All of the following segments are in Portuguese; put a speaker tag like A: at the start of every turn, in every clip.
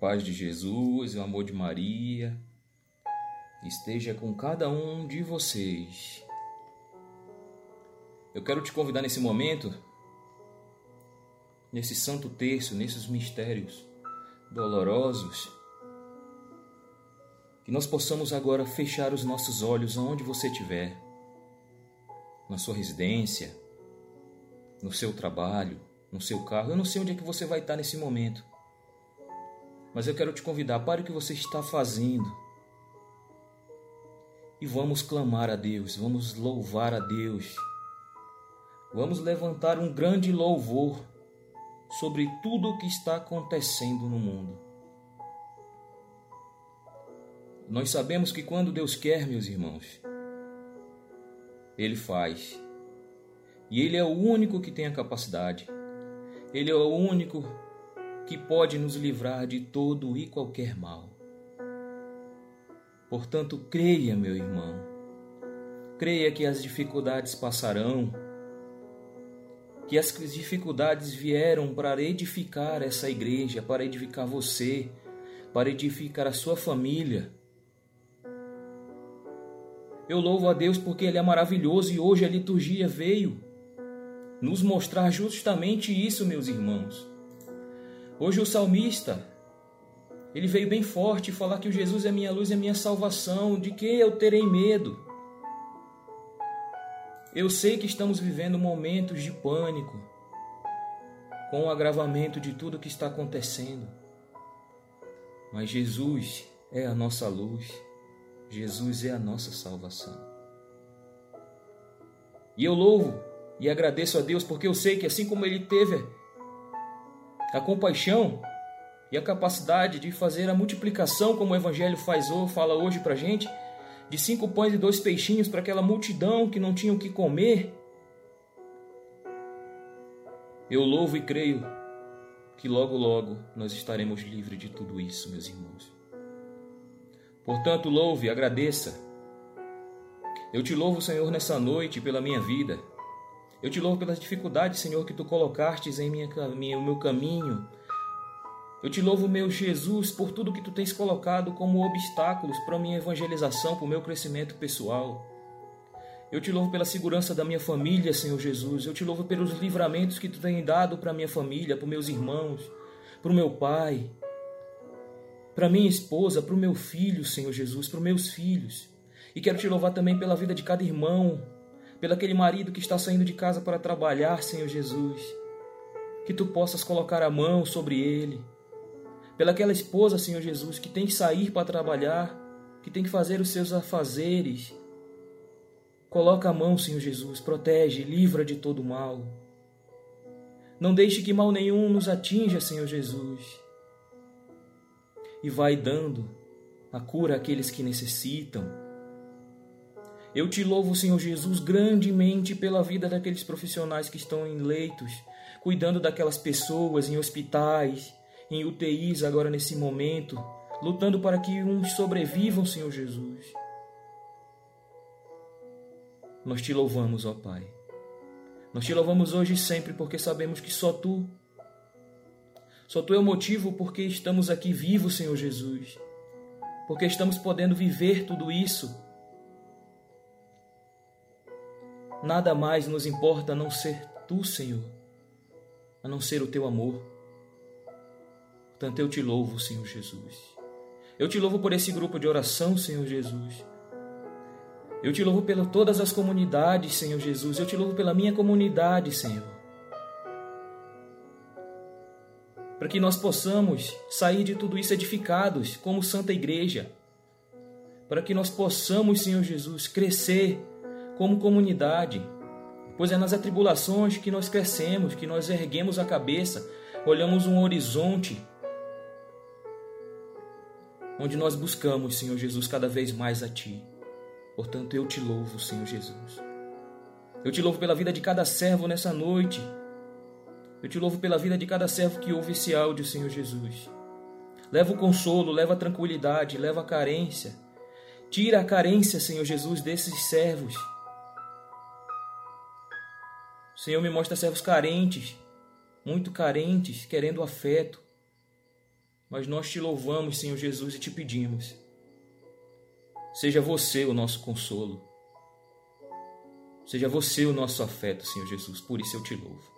A: paz de Jesus, o amor de Maria, esteja com cada um de vocês. Eu quero te convidar nesse momento, nesse santo terço, nesses mistérios dolorosos, que nós possamos agora fechar os nossos olhos aonde você estiver, na sua residência, no seu trabalho, no seu carro. Eu não sei onde é que você vai estar nesse momento. Mas eu quero te convidar, pare o que você está fazendo. E vamos clamar a Deus, vamos louvar a Deus. Vamos levantar um grande louvor sobre tudo o que está acontecendo no mundo. Nós sabemos que quando Deus quer, meus irmãos, Ele faz. E Ele é o único que tem a capacidade. Ele é o único que pode nos livrar de todo e qualquer mal. Portanto, creia, meu irmão. Creia que as dificuldades passarão, que as dificuldades vieram para edificar essa igreja, para edificar você, para edificar a sua família. Eu louvo a Deus porque Ele é maravilhoso e hoje a liturgia veio nos mostrar justamente isso, meus irmãos. Hoje o salmista, ele veio bem forte falar que o Jesus é minha luz é minha salvação, de que eu terei medo? Eu sei que estamos vivendo momentos de pânico, com o agravamento de tudo que está acontecendo. Mas Jesus é a nossa luz, Jesus é a nossa salvação. E eu louvo e agradeço a Deus porque eu sei que assim como ele teve a compaixão e a capacidade de fazer a multiplicação, como o Evangelho faz fala hoje para gente, de cinco pães e dois peixinhos para aquela multidão que não tinha o que comer. Eu louvo e creio que logo, logo nós estaremos livres de tudo isso, meus irmãos. Portanto, louve agradeça. Eu te louvo, Senhor, nessa noite pela minha vida. Eu te louvo pelas dificuldades, Senhor, que tu colocastes em minha, minha, meu caminho. Eu te louvo, meu Jesus, por tudo que tu tens colocado como obstáculos para a minha evangelização, para o meu crescimento pessoal. Eu te louvo pela segurança da minha família, Senhor Jesus. Eu te louvo pelos livramentos que tu tens dado para a minha família, para meus irmãos, para o meu pai, para minha esposa, para o meu filho, Senhor Jesus, para os meus filhos. E quero te louvar também pela vida de cada irmão, pelo aquele marido que está saindo de casa para trabalhar, Senhor Jesus. Que tu possas colocar a mão sobre ele. Pela aquela esposa, Senhor Jesus, que tem que sair para trabalhar, que tem que fazer os seus afazeres. Coloca a mão, Senhor Jesus, protege, livra de todo mal. Não deixe que mal nenhum nos atinja, Senhor Jesus. E vai dando a cura àqueles que necessitam eu te louvo, Senhor Jesus, grandemente pela vida daqueles profissionais que estão em leitos, cuidando daquelas pessoas em hospitais, em UTIs agora nesse momento, lutando para que uns sobrevivam, Senhor Jesus. Nós te louvamos, ó Pai. Nós te louvamos hoje e sempre porque sabemos que só tu, só tu é o motivo porque estamos aqui vivos, Senhor Jesus. Porque estamos podendo viver tudo isso Nada mais nos importa a não ser tu, Senhor, a não ser o teu amor. Portanto, eu te louvo, Senhor Jesus. Eu te louvo por esse grupo de oração, Senhor Jesus. Eu te louvo por todas as comunidades, Senhor Jesus. Eu te louvo pela minha comunidade, Senhor. Para que nós possamos sair de tudo isso edificados como Santa Igreja. Para que nós possamos, Senhor Jesus, crescer como comunidade, pois é nas atribulações que nós crescemos, que nós erguemos a cabeça, olhamos um horizonte onde nós buscamos, Senhor Jesus, cada vez mais a Ti. Portanto, eu te louvo, Senhor Jesus. Eu te louvo pela vida de cada servo nessa noite. Eu te louvo pela vida de cada servo que ouve esse áudio, Senhor Jesus. Leva o consolo, leva a tranquilidade, leva a carência. Tira a carência, Senhor Jesus, desses servos Senhor, me mostra servos carentes, muito carentes, querendo afeto. Mas nós te louvamos, Senhor Jesus, e te pedimos. Seja você o nosso consolo. Seja você o nosso afeto, Senhor Jesus. Por isso eu te louvo.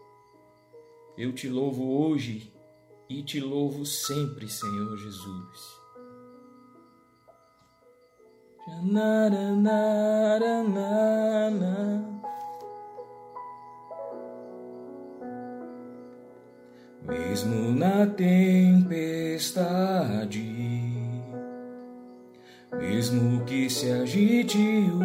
A: Eu te louvo hoje e te louvo sempre, Senhor Jesus. Mesmo na tempestade, mesmo que se agite o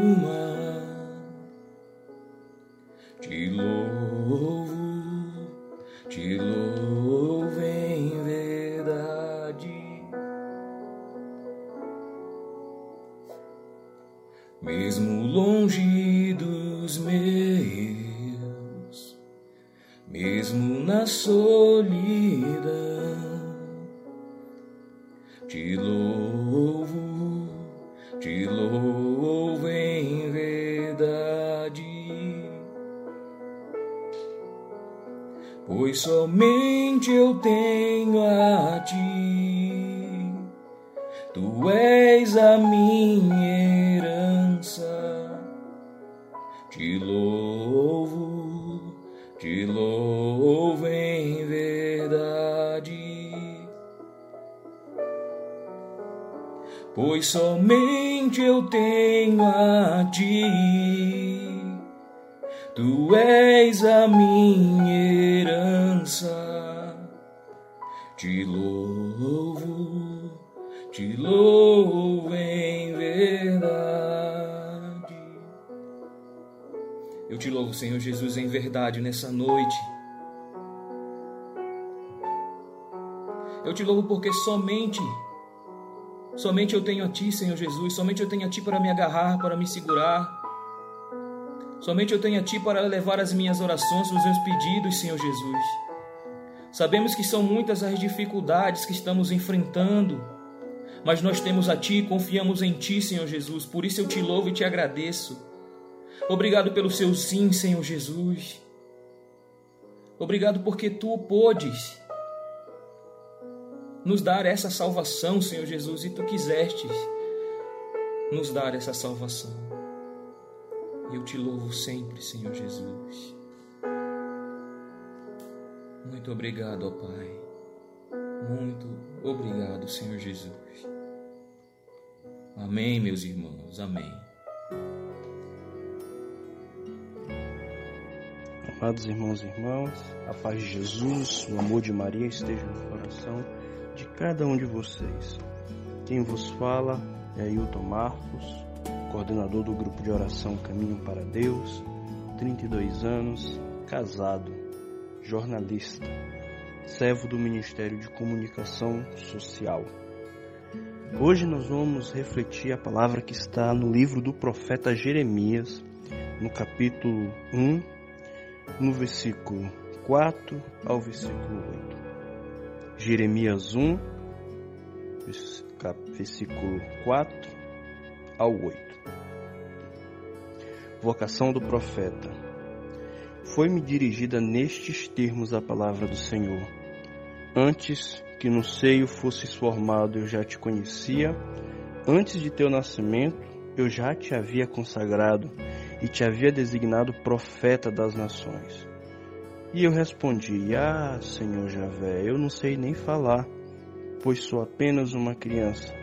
A: pois somente eu tenho a ti, tu és a minha herança, te louvo, te louvo em verdade. pois somente eu tenho a ti. Tu és a minha herança. Te louvo, te louvo em verdade. Eu te louvo, Senhor Jesus, em verdade nessa noite. Eu te louvo porque somente Somente eu tenho a Ti, Senhor Jesus. Somente eu tenho a Ti para me agarrar, para me segurar. Somente eu tenho a Ti para levar as minhas orações, os meus pedidos, Senhor Jesus. Sabemos que são muitas as dificuldades que estamos enfrentando, mas nós temos a Ti e confiamos em Ti, Senhor Jesus. Por isso eu te louvo e te agradeço. Obrigado pelo seu sim, Senhor Jesus. Obrigado porque Tu podes nos dar essa salvação, Senhor Jesus, e tu quisestes nos dar essa salvação. Eu te louvo sempre, Senhor Jesus. Muito obrigado, ó Pai. Muito obrigado, Senhor Jesus. Amém, meus irmãos. Amém.
B: Amados irmãos e irmãs, a paz de Jesus, o amor de Maria esteja no coração de cada um de vocês. Quem vos fala é Ailton Marcos, coordenador do grupo de oração Caminho para Deus, 32 anos, casado, jornalista, servo do Ministério de Comunicação Social. Hoje nós vamos refletir a palavra que está no livro do profeta Jeremias, no capítulo 1, no versículo 4 ao versículo 8. Jeremias 1, versículo 4 ao 8. Vocação do profeta. Foi-me dirigida nestes termos a palavra do Senhor. Antes que no seio fosses formado, eu já te conhecia. Antes de teu nascimento, eu já te havia consagrado e te havia designado profeta das nações. E eu respondi: Ah, Senhor Javé, eu não sei nem falar, pois sou apenas uma criança.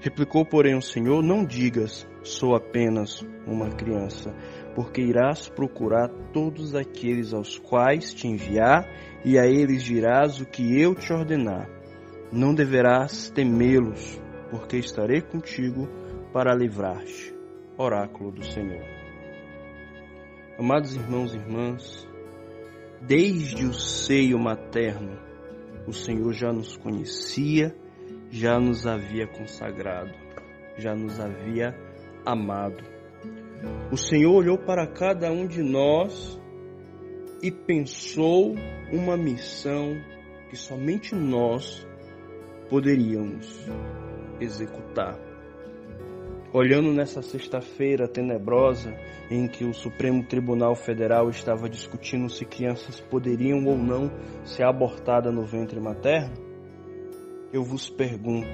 B: Replicou, porém, o Senhor: Não digas, sou apenas uma criança, porque irás procurar todos aqueles aos quais te enviar, e a eles dirás o que eu te ordenar. Não deverás temê-los, porque estarei contigo para livrar-te. Oráculo do Senhor. Amados irmãos e irmãs, Desde o seio materno, o Senhor já nos conhecia, já nos havia consagrado, já nos havia amado. O Senhor olhou para cada um de nós e pensou uma missão que somente nós poderíamos executar. Olhando nessa sexta-feira tenebrosa em que o Supremo Tribunal Federal estava discutindo se crianças poderiam ou não ser abortadas no ventre materno, eu vos pergunto: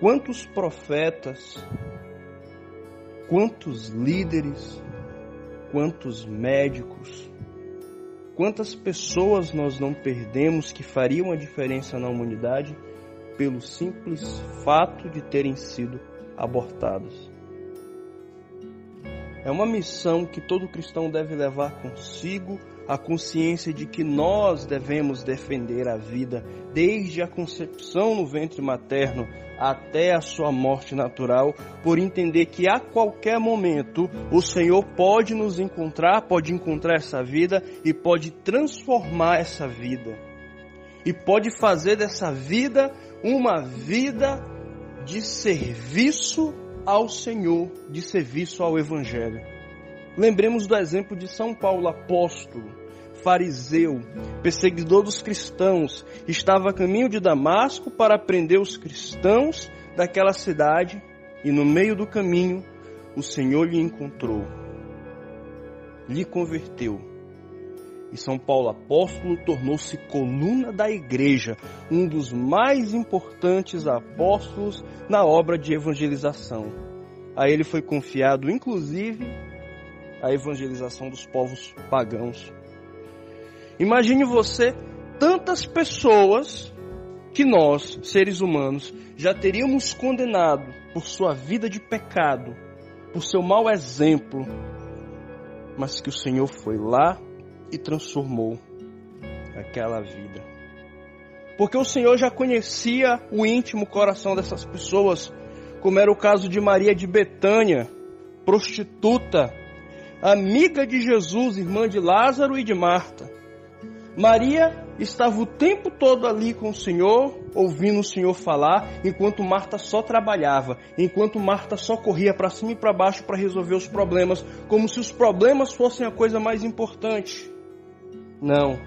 B: quantos profetas, quantos líderes, quantos médicos, quantas pessoas nós não perdemos que fariam a diferença na humanidade pelo simples fato de terem sido abortados? É uma missão que todo cristão deve levar consigo a consciência de que nós devemos defender a vida desde a concepção no ventre materno até a sua morte natural, por entender que a qualquer momento o Senhor pode nos encontrar, pode encontrar essa vida e pode transformar essa vida. E pode fazer dessa vida uma vida de serviço ao Senhor, de serviço ao Evangelho. Lembremos do exemplo de São Paulo apóstolo, fariseu, perseguidor dos cristãos, estava a caminho de Damasco para prender os cristãos daquela cidade e no meio do caminho o Senhor lhe encontrou, lhe converteu. E São Paulo apóstolo tornou-se coluna da igreja, um dos mais importantes apóstolos na obra de evangelização. A ele foi confiado, inclusive, a evangelização dos povos pagãos. Imagine você tantas pessoas que nós, seres humanos, já teríamos condenado por sua vida de pecado, por seu mau exemplo, mas que o Senhor foi lá e transformou aquela vida. Porque o Senhor já conhecia o íntimo coração dessas pessoas, como era o caso de Maria de Betânia, prostituta, amiga de Jesus, irmã de Lázaro e de Marta. Maria estava o tempo todo ali com o Senhor, ouvindo o Senhor falar, enquanto Marta só trabalhava, enquanto Marta só corria para cima e para baixo para resolver os problemas, como se os problemas fossem a coisa mais importante. Não.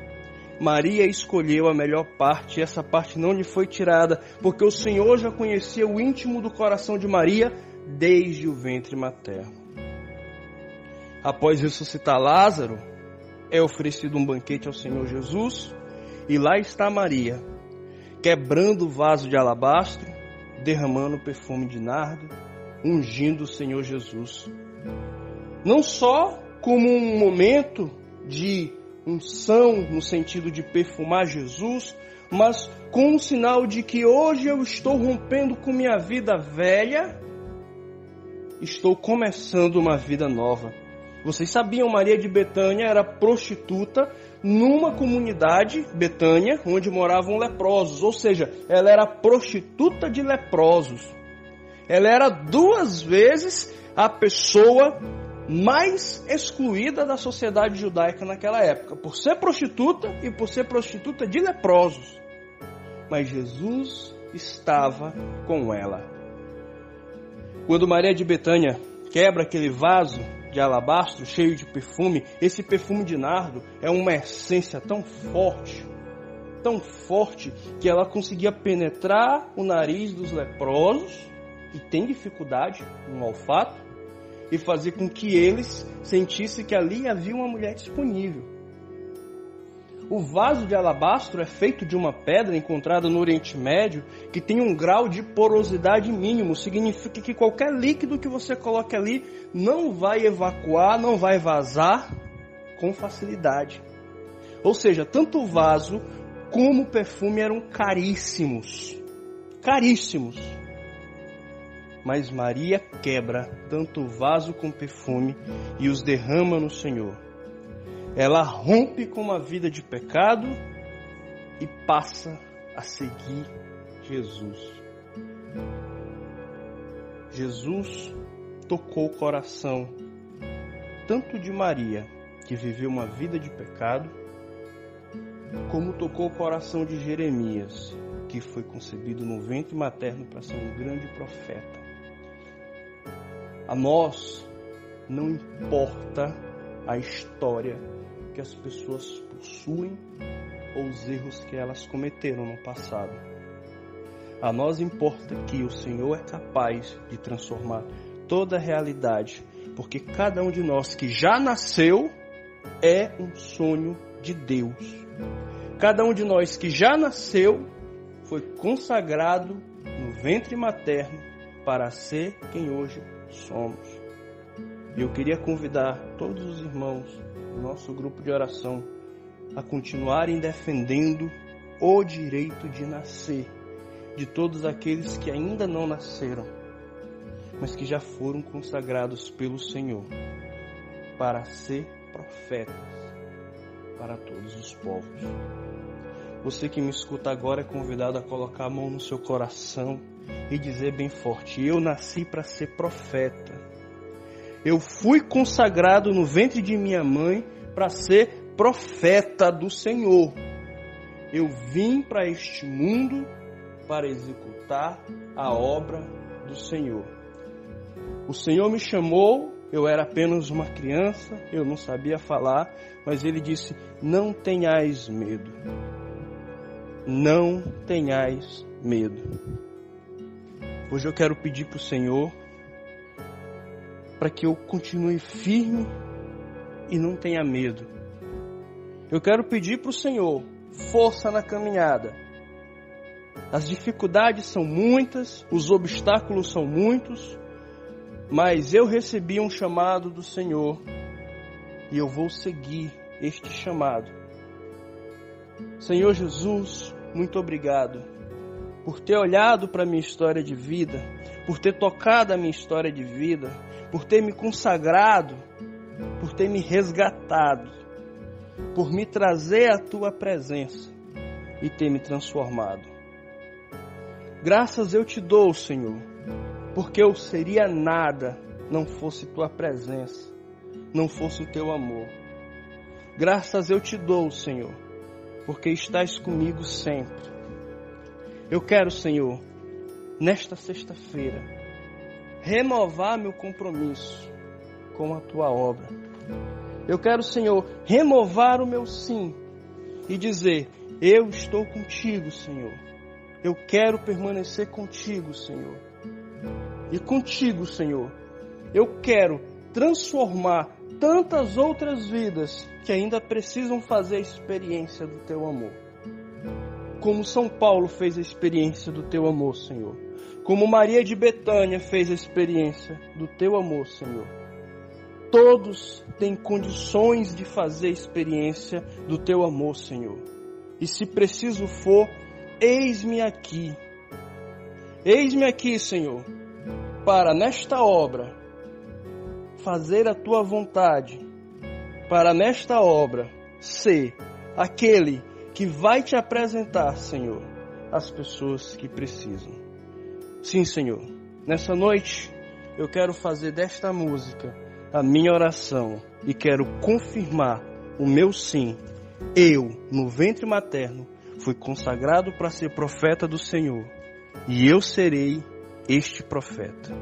B: Maria escolheu a melhor parte e essa parte não lhe foi tirada, porque o Senhor já conhecia o íntimo do coração de Maria desde o ventre materno. Após ressuscitar Lázaro, é oferecido um banquete ao Senhor Jesus, e lá está Maria, quebrando o vaso de alabastro, derramando perfume de nardo, ungindo o Senhor Jesus. Não só como um momento de unção no sentido de perfumar Jesus, mas com um sinal de que hoje eu estou rompendo com minha vida velha, estou começando uma vida nova. Vocês sabiam, Maria de Betânia era prostituta numa comunidade, Betânia, onde moravam leprosos, ou seja, ela era prostituta de leprosos. Ela era duas vezes a pessoa mais excluída da sociedade judaica naquela época, por ser prostituta e por ser prostituta de leprosos. Mas Jesus estava com ela. Quando Maria de Betânia quebra aquele vaso de alabastro cheio de perfume, esse perfume de nardo é uma essência tão forte, tão forte, que ela conseguia penetrar o nariz dos leprosos, que tem dificuldade no olfato, e fazer com que eles sentissem que ali havia uma mulher disponível. O vaso de alabastro é feito de uma pedra encontrada no Oriente Médio que tem um grau de porosidade mínimo. Significa que qualquer líquido que você coloque ali não vai evacuar, não vai vazar com facilidade. Ou seja, tanto o vaso como o perfume eram caríssimos. Caríssimos. Mas Maria quebra tanto o vaso com perfume e os derrama no Senhor ela rompe com uma vida de pecado e passa a seguir Jesus. Jesus tocou o coração tanto de Maria, que viveu uma vida de pecado, como tocou o coração de Jeremias, que foi concebido no ventre materno para ser um grande profeta. A nós não importa a história que as pessoas possuem ou os erros que elas cometeram no passado. A nós importa que o Senhor é capaz de transformar toda a realidade, porque cada um de nós que já nasceu é um sonho de Deus. Cada um de nós que já nasceu foi consagrado no ventre materno para ser quem hoje somos. E eu queria convidar todos os irmãos do nosso grupo de oração a continuarem defendendo o direito de nascer de todos aqueles que ainda não nasceram, mas que já foram consagrados pelo Senhor para ser profetas para todos os povos. Você que me escuta agora é convidado a colocar a mão no seu coração e dizer bem forte: Eu nasci para ser profeta. Eu fui consagrado no ventre de minha mãe para ser profeta do Senhor. Eu vim para este mundo para executar a obra do Senhor. O Senhor me chamou, eu era apenas uma criança, eu não sabia falar, mas ele disse: Não tenhais medo. Não tenhais medo. Hoje eu quero pedir para o Senhor para que eu continue firme e não tenha medo. Eu quero pedir para o Senhor força na caminhada. As dificuldades são muitas, os obstáculos são muitos, mas eu recebi um chamado do Senhor e eu vou seguir este chamado. Senhor Jesus, muito obrigado por ter olhado para a minha história de vida, por ter tocado a minha história de vida, por ter me consagrado, por ter me resgatado, por me trazer à tua presença e ter me transformado. Graças eu te dou, Senhor, porque eu seria nada não fosse tua presença, não fosse o teu amor. Graças eu te dou, Senhor, porque estás comigo sempre. Eu quero, Senhor, nesta sexta-feira, renovar meu compromisso com a tua obra. Eu quero, Senhor, renovar o meu sim e dizer: Eu estou contigo, Senhor. Eu quero permanecer contigo, Senhor. E contigo, Senhor, eu quero transformar tantas outras vidas que ainda precisam fazer a experiência do teu amor. Como São Paulo fez a experiência do teu amor, Senhor. Como Maria de Betânia fez a experiência do teu amor, Senhor. Todos têm condições de fazer experiência do teu amor, Senhor. E se preciso for, eis-me aqui. Eis-me aqui, Senhor, para nesta obra fazer a tua vontade, para nesta obra ser aquele que vai te apresentar, Senhor, as pessoas que precisam. Sim, Senhor, nessa noite eu quero fazer desta música a minha oração e quero confirmar o meu sim. Eu, no ventre materno, fui consagrado para ser profeta do Senhor e eu serei este profeta.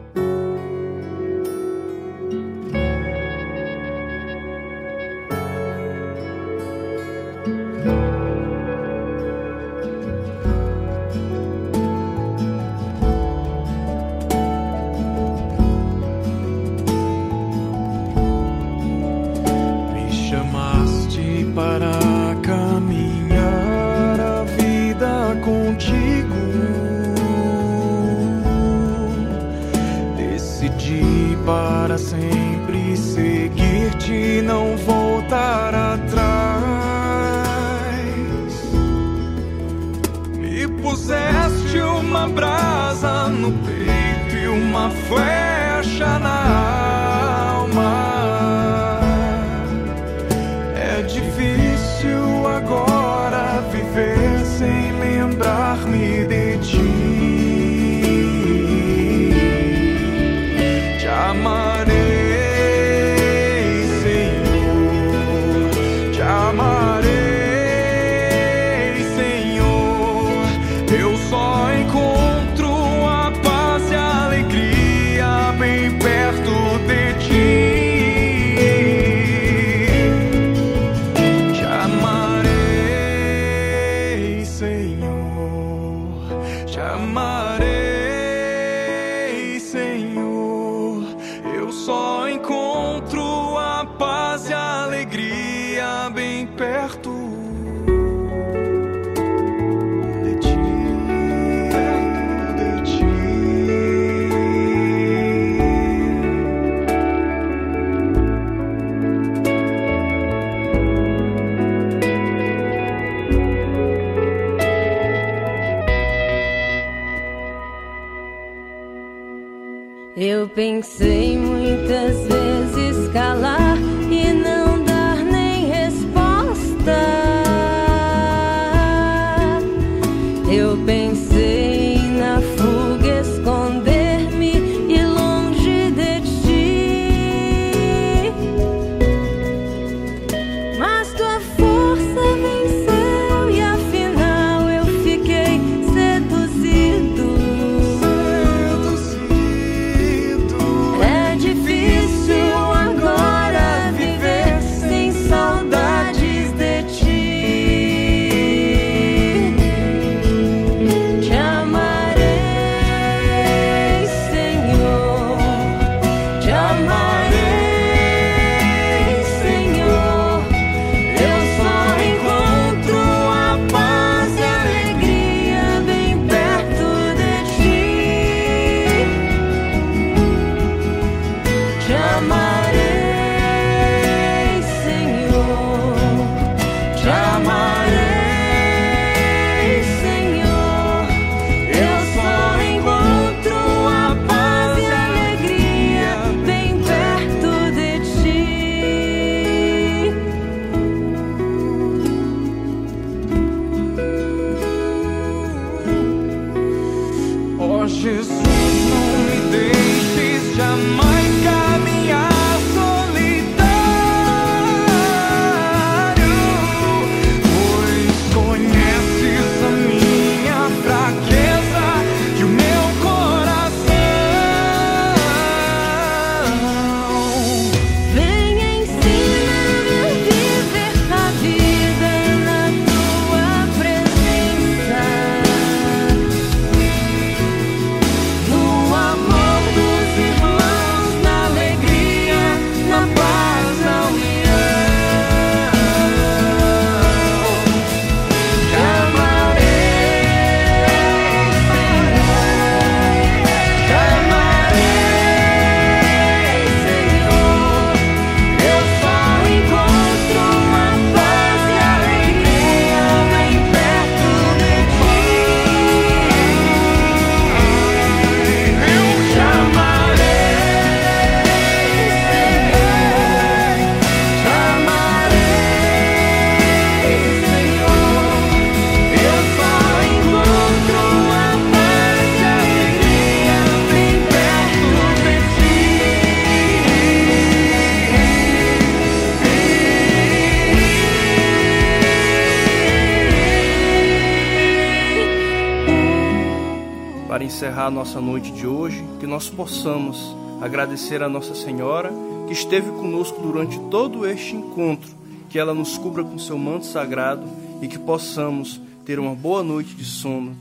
B: Encerrar nossa noite de hoje, que nós possamos agradecer a Nossa Senhora que esteve conosco durante todo este encontro, que ela nos cubra com seu manto sagrado e que possamos ter uma boa noite de sono,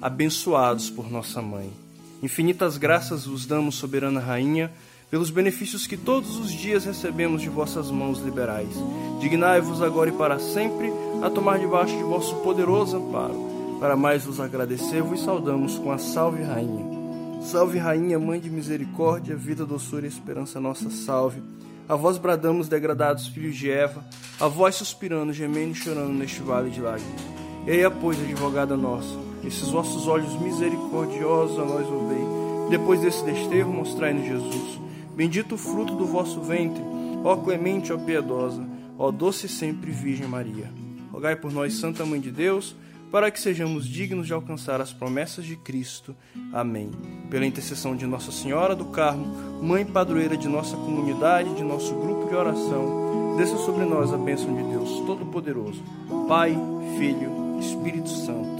B: abençoados por nossa mãe. Infinitas graças vos damos, soberana rainha, pelos benefícios que todos os dias recebemos de vossas mãos liberais. Dignai-vos agora e para sempre a tomar debaixo de vosso poderoso amparo. Para mais vos agradecer, vos saudamos com a Salve Rainha. Salve Rainha, Mãe de Misericórdia, vida, doçura e esperança nossa, salve. A vós bradamos, degradados filhos de Eva, a vós suspirando, gemendo e chorando neste vale de lágrimas. Eia, pois, advogada nossa, esses vossos olhos misericordiosos a nós ouvei. Depois desse desterro, mostrai-nos Jesus. Bendito o fruto do vosso ventre, ó clemente, ó piedosa, ó doce sempre Virgem Maria. Rogai por nós, Santa Mãe de Deus, para que sejamos dignos de alcançar as promessas de Cristo. Amém. Pela intercessão de Nossa Senhora do Carmo, Mãe Padroeira de nossa comunidade, de nosso grupo de oração, desça sobre nós a bênção de Deus Todo-Poderoso, Pai, Filho, Espírito Santo.